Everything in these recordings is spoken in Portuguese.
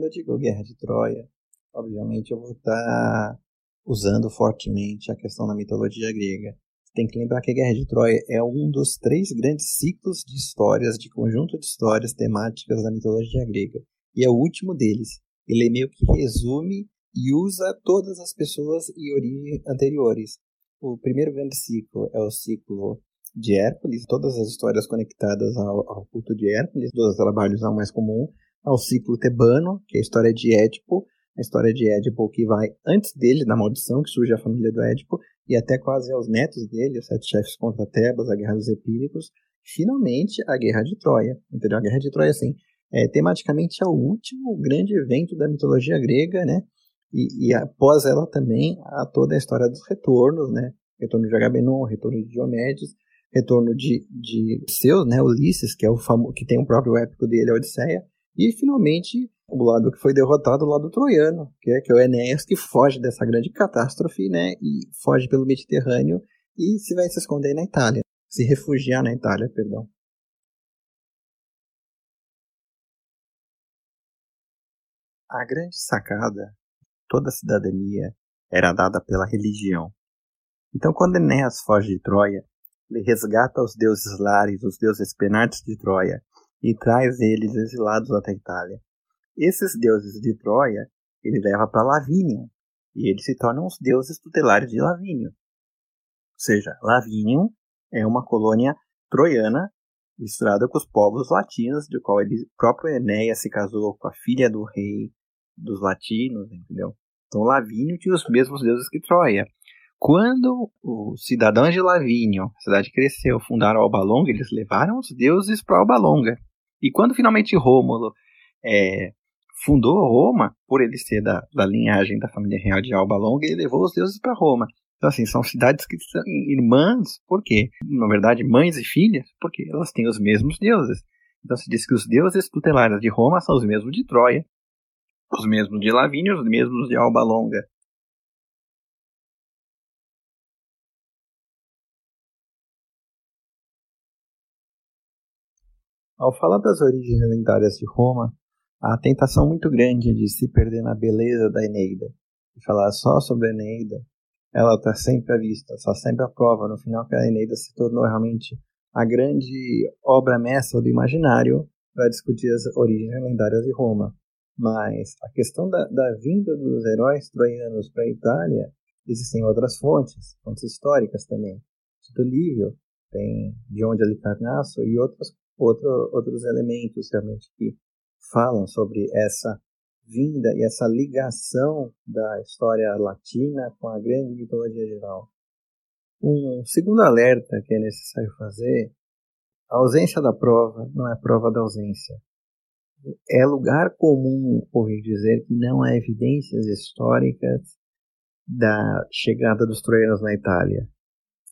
Quando eu digo Guerra de Troia, obviamente eu vou estar usando fortemente a questão da mitologia grega. Tem que lembrar que a Guerra de Troia é um dos três grandes ciclos de histórias, de conjunto de histórias temáticas da mitologia grega. E é o último deles. Ele meio que resume e usa todas as pessoas e origens anteriores. O primeiro grande ciclo é o ciclo de Hércules, todas as histórias conectadas ao, ao culto de Hércules, dos trabalhos ao mais comum, ao ciclo tebano, que é a história de Édipo, a história de Édipo que vai antes dele, da maldição que surge a família do Édipo, e até quase aos netos dele, os sete chefes contra Tebas, a guerra dos epíricos, finalmente a guerra de Troia, entendeu? A guerra de Troia, assim, é, tematicamente é o último grande evento da mitologia grega, né? E, e após ela também há toda a história dos retornos, né? Retorno de Agamenon, retorno de Diomedes, retorno de, de Zeus, né? Ulisses, que é o famoso, que tem o próprio épico dele, a Odisseia, e finalmente o lado que foi derrotado, o lado troiano, que é, que é o Enéas, que foge dessa grande catástrofe, né? E foge pelo Mediterrâneo e se vai se esconder na Itália, se refugiar na Itália, perdão. A grande sacada, toda a cidadania era dada pela religião. Então, quando Enéas foge de Troia, ele resgata os deuses lares, os deuses penantes de Troia, e traz eles exilados até a Itália. Esses deuses de Troia, ele leva para Lavínia, e eles se tornam os deuses tutelares de Lavínio. Ou seja, Lavínio é uma colônia troiana misturada com os povos latinos, de qual ele próprio Enéas se casou com a filha do rei dos latinos, entendeu? Então Lavínio tinha os mesmos deuses que Troia. Quando os cidadãos de Lavínio, a cidade cresceu, fundaram Alba Longa, eles levaram os deuses para Alba Longa. E quando finalmente Rômulo é, fundou Roma, por ele ser da, da linhagem da família real de Alba Longa, ele levou os deuses para Roma. Então, assim, são cidades que são irmãs, por quê? Na verdade, mães e filhas, porque elas têm os mesmos deuses. Então, se diz que os deuses tutelares de Roma são os mesmos de Troia, os mesmos de Lavínia, os mesmos de Alba Longa. Ao falar das origens lendárias de Roma, há a tentação muito grande de se perder na beleza da Eneida. E falar só sobre a Eneida, ela está sempre à vista, está sempre à prova, no final que a Eneida se tornou realmente a grande obra mestra do imaginário para discutir as origens lendárias de Roma. Mas a questão da, da vinda dos heróis troianos para a Itália, existem outras fontes, fontes históricas também. Tito Livio, tem de onde Alicarnasso e outros, outro, outros elementos realmente que falam sobre essa vinda e essa ligação da história latina com a grande mitologia geral. Um segundo alerta que é necessário fazer: a ausência da prova não é prova da ausência é lugar comum ouvir dizer que não há evidências históricas da chegada dos troianos na Itália.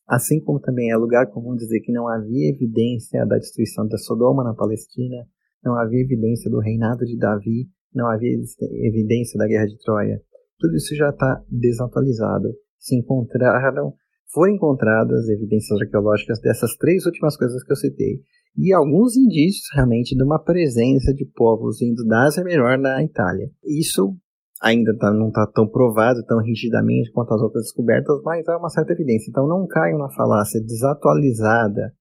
Assim como também é lugar comum dizer que não havia evidência da destruição de Sodoma na Palestina, não havia evidência do reinado de Davi, não havia evidência da guerra de Troia. Tudo isso já está desatualizado. Se encontraram, foram encontradas evidências arqueológicas dessas três últimas coisas que eu citei e alguns indícios realmente de uma presença de povos vindo da Ásia Menor na Itália. Isso ainda tá, não está tão provado tão rigidamente quanto as outras descobertas, mas há uma certa evidência. Então não caiam na falácia desatualizada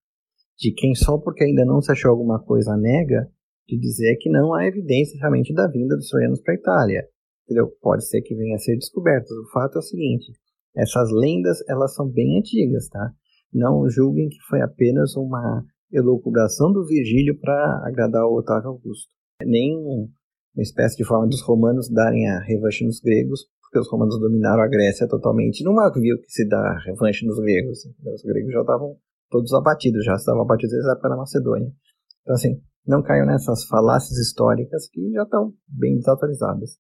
de quem só porque ainda não se achou alguma coisa nega de dizer que não há evidência realmente da vinda dos troianos para a Itália. Entendeu? Pode ser que venha a ser descoberto. O fato é o seguinte: essas lendas elas são bem antigas, tá? Não julguem que foi apenas uma elucubração do Virgílio para agradar o Otávio Augusto. Nem uma espécie de forma dos romanos darem a revanche nos gregos, porque os romanos dominaram a Grécia totalmente. Não viu que se dá revanche nos gregos. Os gregos já estavam todos abatidos, já estavam abatidos desde a época da Macedônia. Então, assim, não caiam nessas falácias históricas que já estão bem desatualizadas.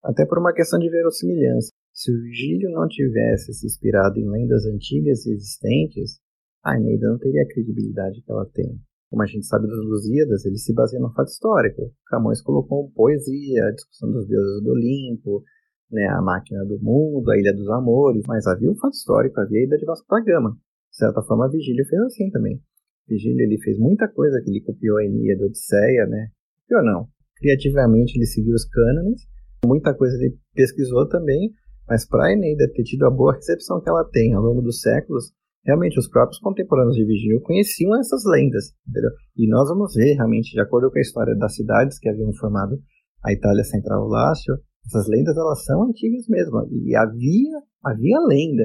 Até por uma questão de verossimilhança. Se o Virgílio não tivesse se inspirado em lendas antigas e existentes, a Eneida não teria a credibilidade que ela tem. Como a gente sabe dos Lusíadas, ele se baseia no fato histórico. Camões colocou poesia, a discussão dos deuses do Olimpo, né, a máquina do mundo, a ilha dos amores, mas havia um fato histórico, havia a ilha de Vasco da Gama. De certa forma, Virgílio fez assim também. Virgílio ele fez muita coisa que ele copiou a Eníada, Odisseia, né? Copiou não. Criativamente ele seguiu os cânones, muita coisa ele pesquisou também, mas para a Eneida ter tido a boa recepção que ela tem ao longo dos séculos, realmente os próprios contemporâneos de Virgílio conheciam essas lendas, entendeu? E nós vamos ver realmente, de acordo com a história das cidades que haviam formado a Itália Central Lácio, essas lendas elas são antigas mesmo, e havia havia lenda,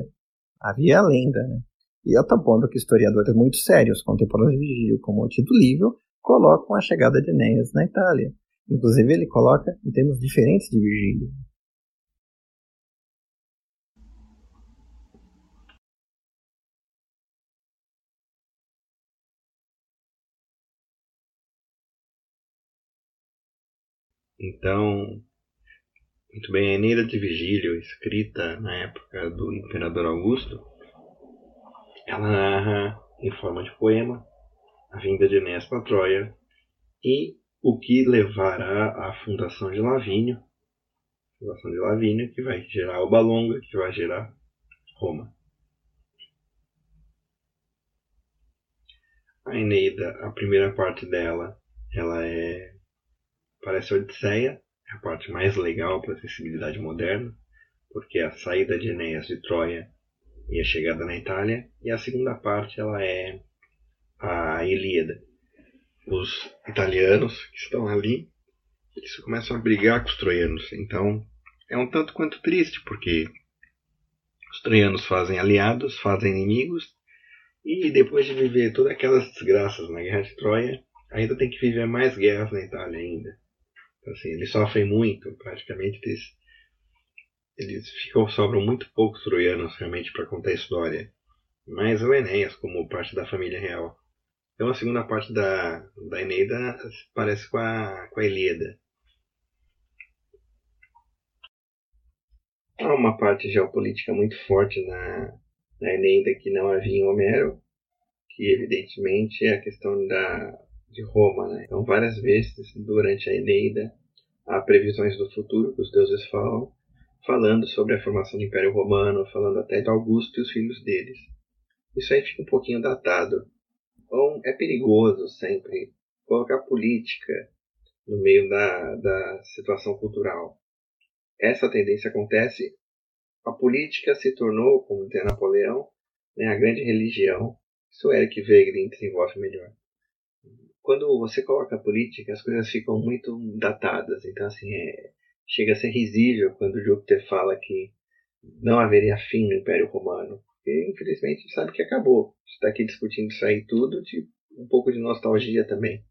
havia lenda, né? E até o ponto que historiadores muito sérios, contemporâneos de Virgílio, como o Tito Livio, colocam a chegada de Enéas na Itália. Inclusive ele coloca em termos diferentes de Virgílio. Então, muito bem, a Eneida de Vigílio, escrita na época do Imperador Augusto, ela narra em forma de poema a vinda de Enéas para Troia e o que levará à fundação de Lavínio, fundação de Lavínio, que vai gerar Alba Longa, que vai gerar Roma. A Eneida, a primeira parte dela, ela é parece Odisseia, é a parte mais legal para a acessibilidade moderna, porque é a saída de Enéas de Troia e a chegada na Itália, e a segunda parte ela é a Ilíada. Os italianos que estão ali, eles começam a brigar com os troianos, então é um tanto quanto triste, porque os troianos fazem aliados, fazem inimigos, e depois de viver todas aquelas desgraças na Guerra de Troia, ainda tem que viver mais guerras na Itália ainda. Assim, eles sofrem muito, praticamente eles, eles ficam, sobram muito poucos troianos realmente para contar a história. Mas o Enéas, como parte da família real. Então a segunda parte da, da Eneida parece com a, com a Ilíada. Há uma parte geopolítica muito forte na, na Eneida que não havia em Homero, que evidentemente é a questão da, de Roma. Né? Então, várias vezes durante a Eneida há previsões do futuro que os deuses falam, falando sobre a formação do Império Romano, falando até de Augusto e os filhos deles. Isso aí fica um pouquinho datado. Então, é perigoso sempre colocar política no meio da, da situação cultural. Essa tendência acontece. A política se tornou, como dizia Napoleão, né, a grande religião. Isso Eric Wegener desenvolve melhor quando você coloca política, as coisas ficam muito datadas. Então, assim, é, chega a ser risível quando Júpiter fala que não haveria fim no Império Romano. Porque, infelizmente, sabe que acabou. está aqui discutindo isso aí tudo, de um pouco de nostalgia também.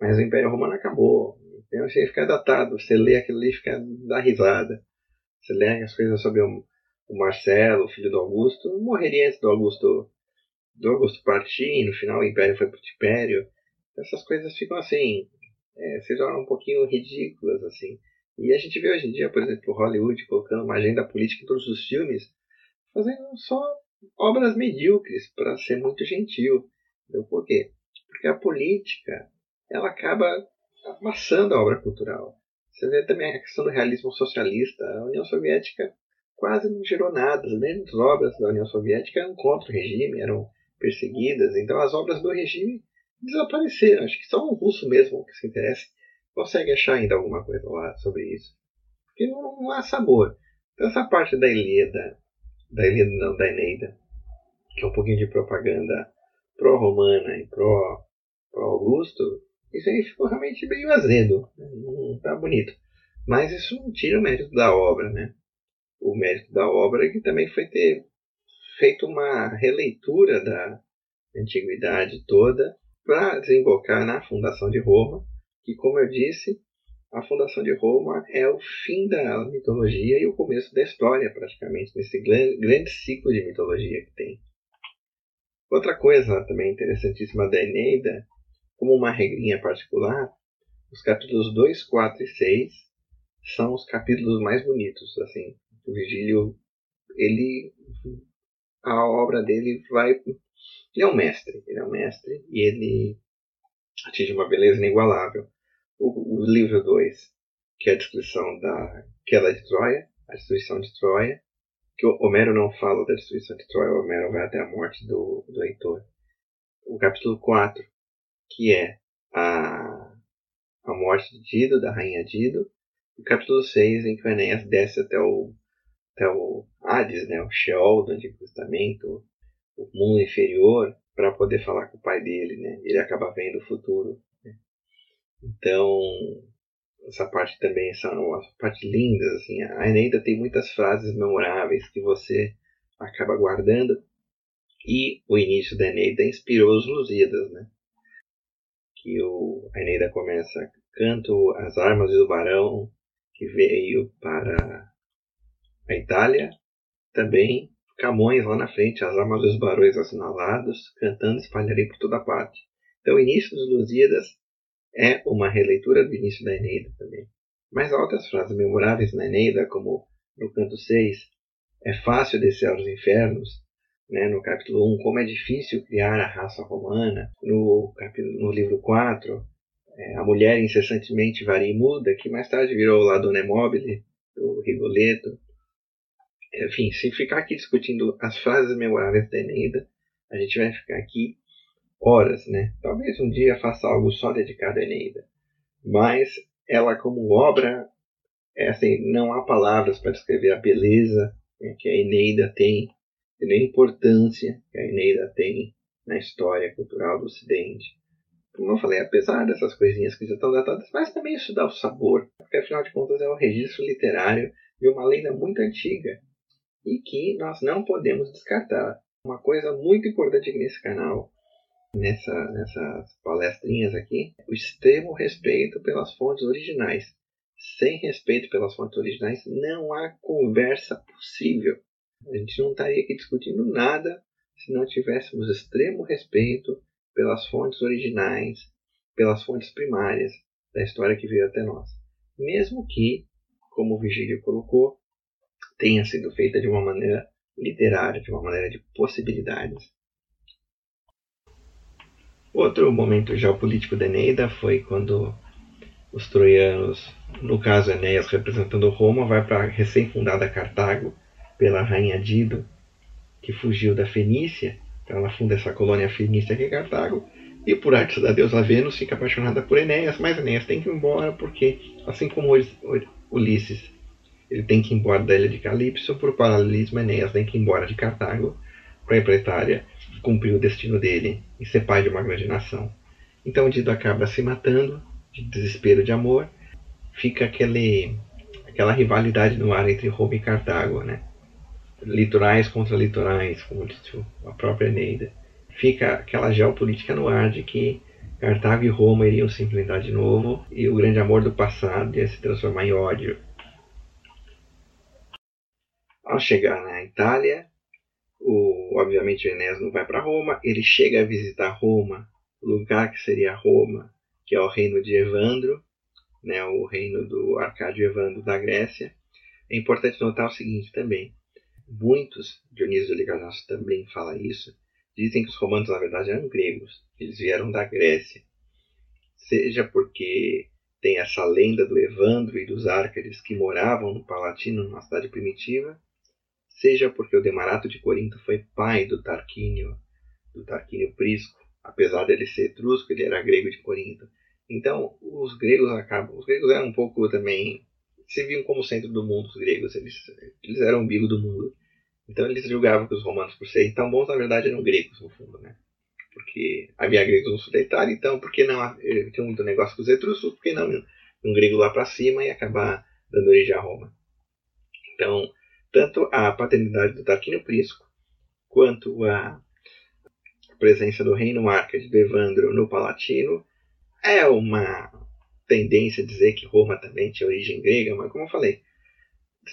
Mas o Império Romano acabou. Então, assim, fica datado. Você lê aquilo ali e fica dá risada. Você lê as coisas sobre o Marcelo, filho do Augusto, morreria antes do Augusto do Augusto partir, no final o Império foi pro Império. Essas coisas ficam assim, é, se tornam um pouquinho ridículas, assim. E a gente vê hoje em dia, por exemplo, Hollywood colocando uma agenda política em todos os filmes, fazendo só obras medíocres, para ser muito gentil. Então, por quê? Porque a política, ela acaba amassando a obra cultural. Você vê também a questão do realismo socialista. A União Soviética quase não gerou nada. As grandes obras da União Soviética eram contra o regime, eram perseguidas. Então as obras do regime desapareceram. Acho que só um russo mesmo que se interessa consegue achar ainda alguma coisa lá sobre isso. Porque não, não há sabor. Então essa parte da Ilíada, da Ilíada não, da Eneida, que é um pouquinho de propaganda pró-romana e pró-Augusto, isso aí ficou realmente meio azedo. Né? Não tá bonito. Mas isso não tira o mérito da obra, né? O mérito da obra é que também foi ter feito uma releitura da antiguidade toda para desembocar na fundação de Roma, que, como eu disse, a fundação de Roma é o fim da mitologia e o começo da história, praticamente, nesse grande ciclo de mitologia que tem. Outra coisa também interessantíssima da Eneida, como uma regrinha particular, os capítulos 2, 4 e 6 são os capítulos mais bonitos. Assim, o Vigílio ele a obra dele vai. Ele é um mestre, ele é um mestre e ele atinge uma beleza inigualável. O, o livro 2, que é a descrição da queda de Troia, a destruição de Troia, que o Homero não fala da destruição de Troia, o Homero vai até a morte do, do Heitor. o capítulo 4, que é a, a morte de Dido, da rainha Dido, o capítulo 6, em que o Enéas desce até o, até o Hades, né, o Sheol do Antigo Testamento, o mundo inferior, para poder falar com o pai dele. Né? Ele acaba vendo o futuro. Né? Então, essa parte também são uma parte lindas. Assim. A Eneida tem muitas frases memoráveis que você acaba guardando. E o início da Eneida inspirou os Lusíadas, né? Que o, a Eneida começa canto as armas do barão que veio para a Itália, também Camões lá na frente, as armas dos barões assinalados, cantando espalharei por toda parte. Então o início dos Lusíadas é uma releitura do início da Eneida também. Mas há outras frases memoráveis na Eneida, como no canto 6, é fácil descer aos infernos, né, no capítulo 1, como é difícil criar a raça romana, no, capítulo, no livro 4, é, a mulher incessantemente varia e muda, que mais tarde virou la Donna Mobile, do Rigoletto. Enfim, se ficar aqui discutindo as frases memoráveis da Eneida, a gente vai ficar aqui horas, né? Talvez um dia faça algo só dedicado à Eneida. Mas ela como obra, é assim, não há palavras para descrever a beleza né, que a Eneida tem, e a importância que a Eneida tem na história cultural do Ocidente. Como eu falei, apesar dessas coisinhas que já estão datadas, mas também isso dá o sabor, porque afinal de contas é um registro literário de uma lenda muito antiga e que nós não podemos descartar. Uma coisa muito importante aqui nesse canal nessa, nessas palestrinhas aqui o extremo respeito pelas fontes originais. Sem respeito pelas fontes originais, não há conversa possível. A gente não estaria aqui discutindo nada se não tivéssemos extremo respeito pelas fontes originais, pelas fontes primárias da história que veio até nós. Mesmo que, como o Vigílio colocou, tenha sido feita de uma maneira literária, de uma maneira de possibilidades. Outro momento geopolítico da Eneida foi quando os troianos, no caso Enéas representando Roma, vai para a recém-fundada Cartago pela rainha Dido, que fugiu da Fenícia. Então ela funda essa colônia fenícia que é Cartago. E por arte da deusa Vênus fica apaixonada por Enéas, mas Enéas tem que ir embora porque, assim como Ulisses, ele tem que ir embora da ilha de Calipso, por paralelismo Enéas tem que ir embora de Cartago para para a Itália cumprir o destino dele e ser pai de uma grande nação. Então o Dido acaba se matando, de desespero de amor. Fica aquele, aquela rivalidade no ar entre Roma e Cartago, né? Litorais contra litorais, como disse a própria Eneida. Fica aquela geopolítica no ar de que Cartago e Roma iriam se enfrentar de novo e o grande amor do passado ia se transformar em ódio. Ao chegar na Itália, o, obviamente o não vai para Roma, ele chega a visitar Roma, lugar que seria Roma, que é o reino de Evandro, né, o reino do Arcádio Evandro da Grécia. É importante notar o seguinte também, muitos, Dionísio Ligarnasso também fala isso, dizem que os romanos na verdade eram gregos, eles vieram da Grécia. Seja porque tem essa lenda do Evandro e dos Árcades que moravam no Palatino, numa cidade primitiva, seja porque o Demarato de Corinto foi pai do Tarquínio, do Tarquínio Prisco, apesar dele ser etrusco, ele era grego de Corinto. Então, os gregos acabam, os gregos eram um pouco também se viam como centro do mundo, os gregos, eles, eles eram o umbigo do mundo. Então eles julgavam que os romanos, por serem tão bons, na verdade eram gregos, no fundo, né? Porque havia gregos no sul da Itália, então por que não eh, tinha muito negócio com os etruscos, por que não um grego lá para cima e acabar dando origem a Roma? Então, tanto a paternidade do Tarquínio Prisco, quanto a presença do reino Arcade de Evandro no Palatino, é uma tendência a dizer que Roma também tinha origem grega, mas como eu falei,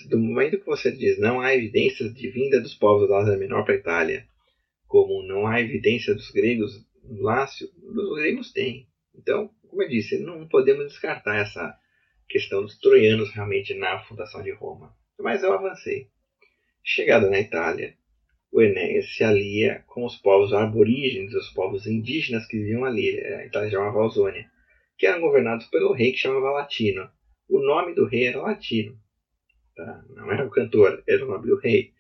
do momento que você diz não há evidências de vinda dos povos da Ásia Menor para a Itália, como não há evidência dos gregos no Lácio, os gregos têm. Então, como eu disse, não podemos descartar essa questão dos troianos realmente na fundação de Roma. Mas eu avancei. Chegado na Itália, o Enéas se alia com os povos aborígenes, os povos indígenas que viviam ali, a Itália chamava Ausônia, que eram governados pelo rei que chamava Latino. O nome do rei era Latino, tá? não era o cantor, era o nome do rei.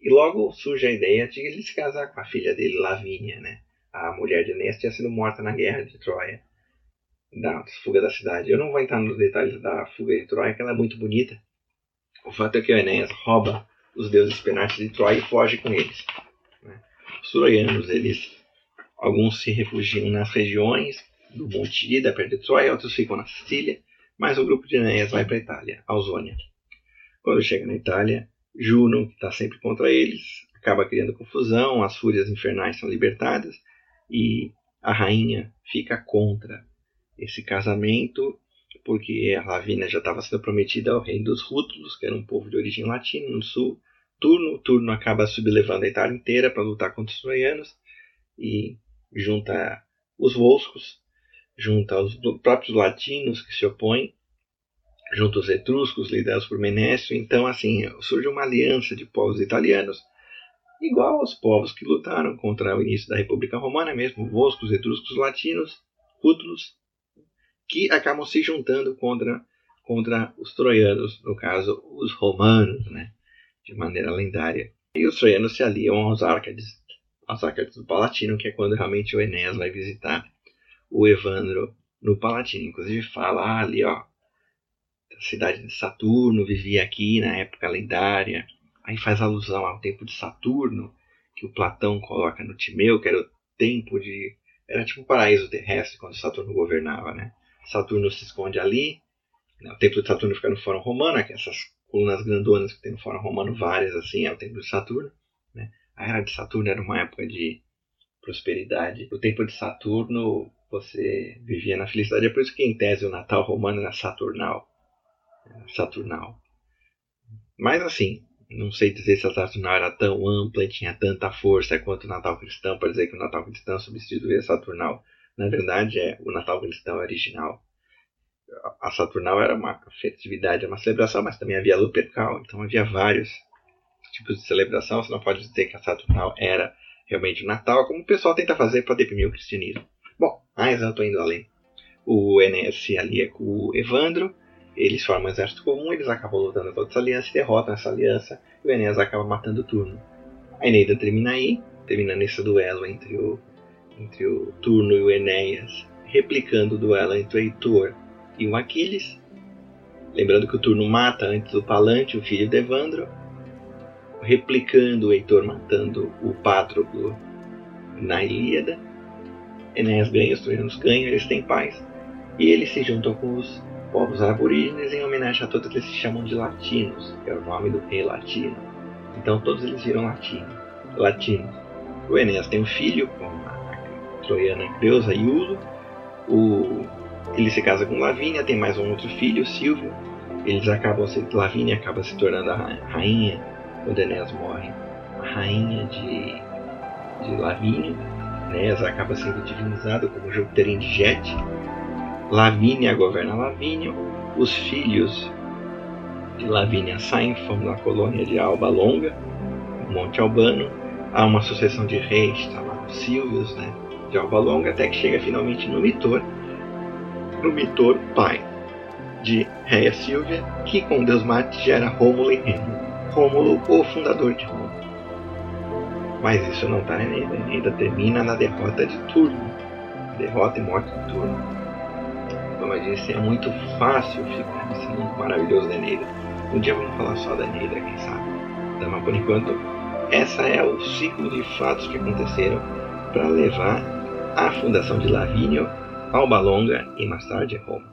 E logo surge a ideia de ele se casar com a filha dele, Lavínia, né? a mulher de Enéas tinha sido morta na guerra de Troia, da fuga da cidade. Eu não vou entrar nos detalhes da fuga de Troia, que ela é muito bonita. O fato é que Enéas rouba os deuses penantes de Troia e foge com eles. Né? Os troianos, eles, alguns se refugiam nas regiões do Monte Ida, perto de Troia, outros ficam na Sicília, mas o grupo de Enéas vai para a Itália, Ausônia. Quando chega na Itália, Juno, que está sempre contra eles, acaba criando confusão, as fúrias infernais são libertadas e a rainha fica contra esse casamento porque a Lavínia já estava sendo prometida ao rei dos Rútulos, que era um povo de origem latina no sul. Turno, Turno acaba sublevando a Itália inteira para lutar contra os troianos e junta os Volscos, junta os próprios latinos que se opõem, junta os etruscos liderados por Menécio. Então, assim, surge uma aliança de povos italianos igual aos povos que lutaram contra o início da República Romana, mesmo Volscos, etruscos, latinos, rútulos, que acabam se juntando contra, contra os troianos, no caso, os romanos, né, de maneira lendária. E os troianos se aliam aos Árcades, aos Árcades do Palatino, que é quando realmente o Enéas vai visitar o Evandro no Palatino. Inclusive fala ah, ali, ó, a cidade de Saturno vivia aqui na época lendária, Aí faz alusão ao tempo de Saturno, que o Platão coloca no Timeu, que era o tempo de. Era tipo um paraíso terrestre quando Saturno governava, né? Saturno se esconde ali. Né? O templo de Saturno fica no Fórum Romano, essas colunas grandonas que tem no Fórum Romano, várias assim, é o templo de Saturno. Né? A era de Saturno era uma época de prosperidade. O tempo de Saturno você vivia na felicidade. É por isso que em tese o Natal romano era Saturnal. Saturnal. Mas assim, não sei dizer se a Saturnal era tão ampla e tinha tanta força quanto o Natal cristão para dizer que o Natal cristão substituía Saturnal. Na verdade, é o Natal cristão original. A Saturnal era uma festividade, uma celebração, mas também havia Lupercal, então havia vários tipos de celebração. Você não pode dizer que a Saturnal era realmente o Natal, como o pessoal tenta fazer para deprimir o cristianismo. Bom, mas eu estou indo além. O Enéas se alia com o Evandro, eles formam um exército comum, eles acabam lutando contra essa aliança e derrotam essa aliança, e o Enéas acaba matando o Turno. A Eneida termina aí, termina nesse duelo entre o, entre o Turno e o Enéas, replicando o duelo entre o Heitor e o Aquiles. Lembrando que o Turno mata antes o Palante, o filho de Evandro, replicando o Heitor matando o Pátroclo na Ilíada. Enéas ganha, os troianos ganham, eles têm paz. E eles se juntam com os povos aborígenes em homenagem a todos eles se chamam de latinos, que é o nome do rei latino. Então todos eles viram latino, latinos. O Enéas tem um filho com a troiana Creusa Iulo. O, ele se casa com Lavínia, tem mais um outro filho, Silvio. Eles acabam se, Lavínia acaba se tornando a rainha quando Enéas morre, a rainha de, de Lavínia. Enéas acaba sendo divinizado como Júpiter indigete Lavínia governa Lavínia, os filhos de Lavínia saem formam a colônia de Alba Longa, Monte Albano, há uma sucessão de reis chamados Silvios, né, de Alba Longa, até que chega finalmente no Mitor, no Mitor pai de Réia Silvia, que com Deus Marte gera Rômulo e. Rômulo, o fundador de Roma. Mas isso não está na Eneida. A Eneida termina na derrota de Turno. Derrota e morte de Turno como eu disse, é muito fácil ficar nesse mundo maravilhoso da Eneida. Um dia vamos falar só da Eneida, quem sabe. Então, mas por enquanto, essa é o ciclo de fatos que aconteceram para levar à fundação de Lavínio, Alba Longa e mais tarde Roma.